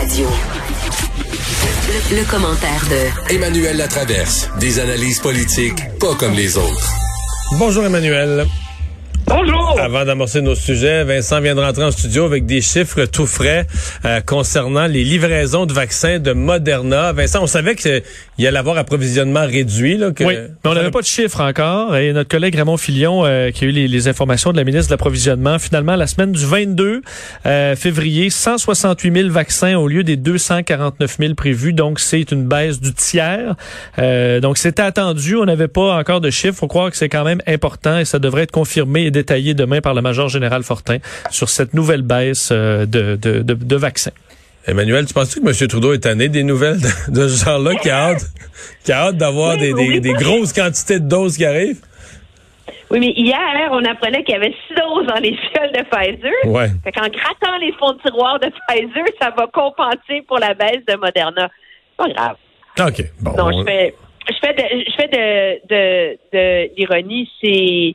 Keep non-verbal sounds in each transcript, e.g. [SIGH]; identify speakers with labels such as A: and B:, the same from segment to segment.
A: Radio. Le, le commentaire de
B: Emmanuel Latraverse. Des analyses politiques pas comme les autres.
C: Bonjour Emmanuel.
D: Bonjour.
C: Avant d'amorcer nos sujets, Vincent vient de rentrer en studio avec des chiffres tout frais euh, concernant les livraisons de vaccins de Moderna. Vincent, on savait qu'il y allait avoir approvisionnement réduit. Là, que,
D: oui, mais on n'avait pas de chiffres encore. Et notre collègue Raymond Filion, euh, qui a eu les, les, informations de la ministre de l'Approvisionnement, finalement, la semaine du 22 euh, février, 168 000 vaccins au lieu des 249 000 prévus. Donc, c'est une baisse du tiers. Euh, donc, c'était attendu. On n'avait pas encore de chiffres. faut croire que c'est quand même important et ça devrait être confirmé et détaillé demain par le major général Fortin sur cette nouvelle baisse euh, de, de, de, de vaccins.
C: Emmanuel, tu penses-tu que M. Trudeau est tanné des nouvelles de, de ce genre-là, qui a hâte, qui a hâte d'avoir
E: Oui,
C: des,
E: oui,
C: des,
E: oui.
C: des grosses quantités de doses qui arrivent?
E: Oui, mais hier, on apprenait qu'il y avait six doses dans les fioles de Pfizer.
C: Ouais.
E: Fait qu'en grattant les fonds de tiroir de Pfizer, ça va compenser pour la baisse de Moderna. C'est pas grave.
C: OK. Bon.
E: Non,
C: on-
E: je fais, je fais de, je fais de, de, de l'ironie. C'est,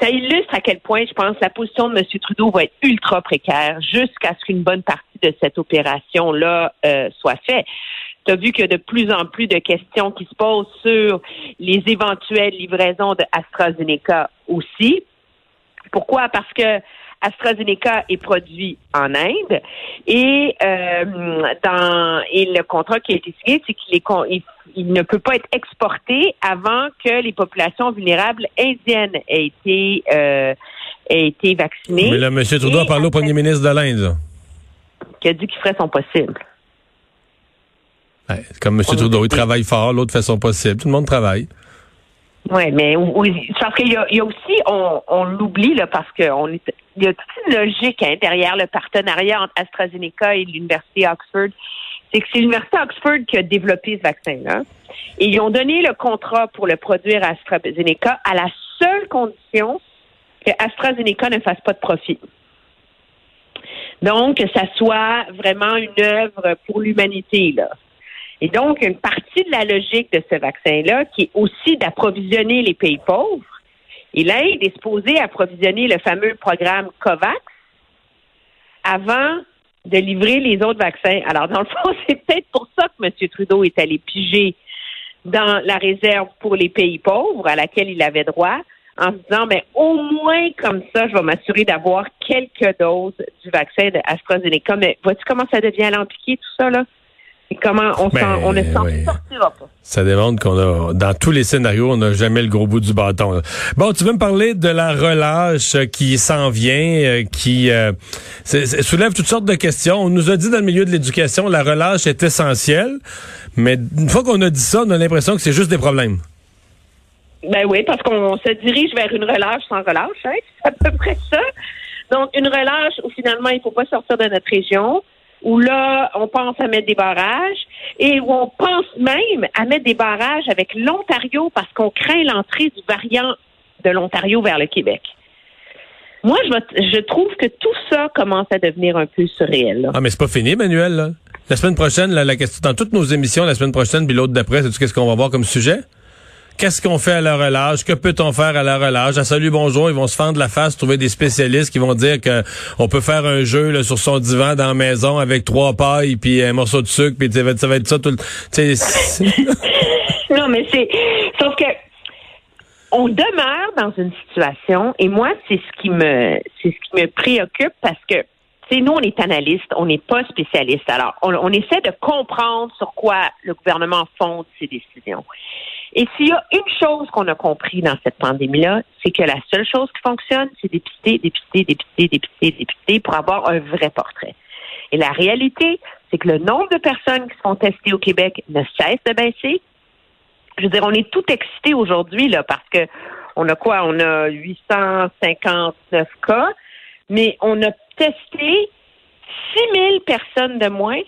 E: ça illustre à quel point, je pense, la position de M. Trudeau va être ultra précaire jusqu'à ce qu'une bonne partie de cette opération-là euh, soit faite. Tu as vu qu'il y a de plus en plus de questions qui se posent sur les éventuelles livraisons de AstraZeneca aussi. Pourquoi? Parce que AstraZeneca est produit en Inde et euh, dans et le contrat qui a été signé, c'est qu'il est il, ne peut pas être exporté avant que les populations vulnérables indiennes aient été euh, aient été vaccinées.
C: Mais là, M. Trudeau a parlé au premier ministre de l'Inde.
E: qui a dit qu'il ferait son possible.
C: Ouais, comme M.
E: On
C: Trudeau, il travaille fort, l'autre fait son possible. Tout le monde travaille.
E: Oui, mais parce qu'il y y a aussi, on, on l'oublie là, parce qu'on est, il y a toute une logique hein, derrière le partenariat entre AstraZeneca et l'université Oxford. C'est que c'est l'université Oxford qui a développé ce vaccin-là. Et ils ont donné le contrat pour le produire à AstraZeneca à la seule condition que AstraZeneca ne fasse pas de profit. Donc, que ça soit vraiment une œuvre pour l'humanité, là. Et donc, une partie de la logique de ce vaccin-là, qui est aussi d'approvisionner les pays pauvres, et l'Inde est supposée approvisionner le fameux programme COVAX avant de livrer les autres vaccins. Alors, dans le fond, [LAUGHS] c'est peut-être pour ça que M. Trudeau est allé piger dans la réserve pour les pays pauvres à laquelle il avait droit, en se disant, mais au moins comme ça, je vais m'assurer d'avoir quelques doses du vaccin de. Mais vois-tu comment ça devient alambiqué, tout ça, là? Et comment on,
C: Ben,
E: s'en- on ne s'en
C: oui.
E: sortira pas.
C: Ça démontre qu'on a, dans tous les scénarios, on n'a jamais le gros bout du bâton. là. Bon, tu veux me parler de la relâche euh, qui s'en vient, euh, qui euh, soulève toutes sortes de questions. On nous a dit dans le milieu de l'éducation, la relâche est essentielle, mais une fois qu'on a dit ça, on a l'impression que c'est juste des problèmes.
E: Ben oui, parce qu'on se dirige vers une relâche sans relâche, hein? [LAUGHS] C'est à peu près ça. Donc, une relâche où finalement, il faut pas sortir de notre région, où là, on pense à mettre des barrages et où on pense même à mettre des barrages avec l'Ontario parce qu'on craint l'entrée du variant de l'Ontario vers le Québec. Moi, je, je trouve que tout ça commence à devenir un peu surréel.
C: Ah, mais c'est pas fini, Manuel. là. La semaine prochaine, la, question, dans toutes nos émissions, la semaine prochaine, puis l'autre d'après, c'est qu'est-ce qu'on va voir comme sujet? Qu'est-ce qu'on fait à la relâche? Que peut-on faire à la relâche? À salut, bonjour, ils vont se fendre la face, trouver des spécialistes qui vont dire que on peut faire un jeu là, sur son divan dans la maison avec trois pailles puis un morceau de sucre, puis ça va être, ça tout le... c'est- [LAUGHS]
E: Non, mais c'est. Sauf que on demeure dans une situation, et moi, c'est ce qui me c'est ce qui me préoccupe parce que tu sais, nous, on est analystes, on n'est pas spécialistes. Alors, on, on essaie de comprendre sur quoi le gouvernement fonde ses décisions. Et s'il y a une chose qu'on a compris dans cette pandémie-là, c'est que la seule chose qui fonctionne, c'est dépister, dépister, dépister, dépister, dépister pour avoir un vrai portrait. Et la réalité, c'est que le nombre de personnes qui sont testées au Québec ne cesse de baisser. Je veux dire, on est tout excité aujourd'hui là parce que on a quoi? On a 859 cas, mais on a testé 6000 personnes de moins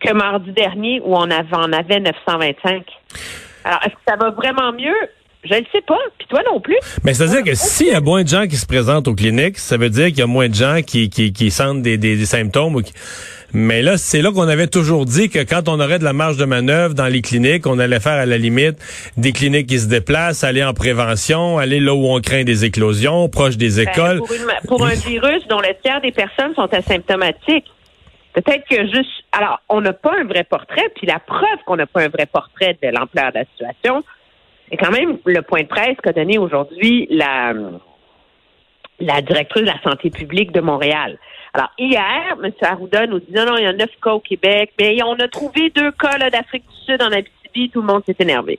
E: que mardi dernier où on avait, en avait 925. Alors, est-ce que ça va vraiment mieux? Je ne sais pas. Puis toi non plus.
C: Mais c'est-à-dire que s'il y a moins de gens qui se présentent aux cliniques, ça veut dire qu'il y a moins de gens qui, qui, qui sentent des, des, des symptômes. Mais là, c'est là qu'on avait toujours dit que quand on aurait de la marge de manœuvre dans les cliniques, on allait faire à la limite des cliniques qui se déplacent, aller en prévention, aller là où on craint des éclosions, proche des
E: Ben,
C: écoles.
E: pour, une- pour un virus dont le tiers des personnes sont asymptomatiques. Peut-être que juste. Alors, on n'a pas un vrai portrait, puis la preuve qu'on n'a pas un vrai portrait de l'ampleur de la situation, c'est quand même le point de presse qu'a donné aujourd'hui la, directrice de la santé publique de Montréal. Alors, hier, M. Arruda nous dit non, non, il y a neuf cas au Québec, mais on a trouvé deux cas d'Afrique du Sud en Abitibi, tout le monde s'est énervé.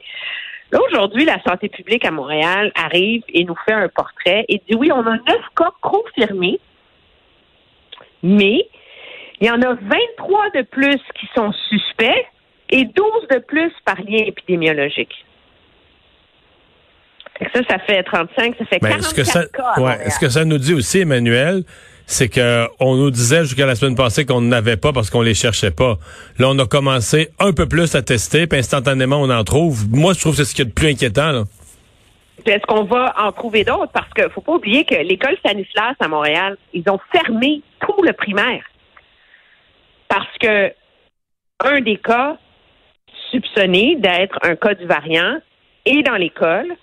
E: Là, aujourd'hui, la santé publique à Montréal arrive et nous fait un portrait et dit oui, on a neuf cas confirmés, mais il y en a 23 de plus qui sont suspects et 12 de plus par lien épidémiologique. Ça, ça fait 35, ça fait
C: Ben,
E: 44
C: ce que ça,
E: cas.
C: ouais, ce que ça nous dit aussi, Emmanuel, c'est que on nous disait jusqu'à la semaine passée qu'on n'avait pas parce qu'on les cherchait pas. Là, on a commencé un peu plus à tester, puis instantanément on en trouve. Moi, je trouve que c'est ce qui est le plus inquiétant. Là.
E: Est-ce qu'on va en trouver d'autres? Parce qu'il faut pas oublier que l'école Stanislas à Montréal, ils ont fermé tout le primaire. Que un des cas soupçonnés d'être un cas du variant est dans l'école.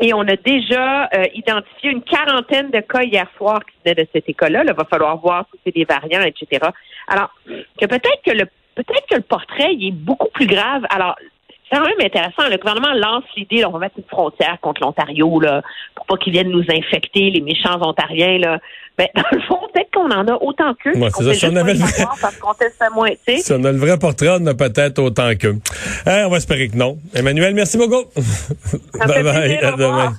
E: Et on a déjà euh, identifié une quarantaine de cas hier soir qui venaient de cette école-là. Il va falloir voir si c'est des variants, etc. Alors, que peut-être que le peut-être que le portrait est beaucoup plus grave. Alors, c'est quand même intéressant. Le gouvernement lance l'idée, là, on va mettre une frontière contre l'Ontario, là, pour pas qu'ils viennent nous infecter, les méchants Ontariens, là. Mais dans le fond, peut-être qu'on en a autant qu'eux.
C: Ouais, c'est ça. Si on avait le
E: savoir parce qu'on teste moins.
C: Si on a le vrai portrait, on a peut-être autant qu'eux. Hein, on va espérer que non. Emmanuel, merci beaucoup.
E: Ça me fait plaisir. Au
C: À demain.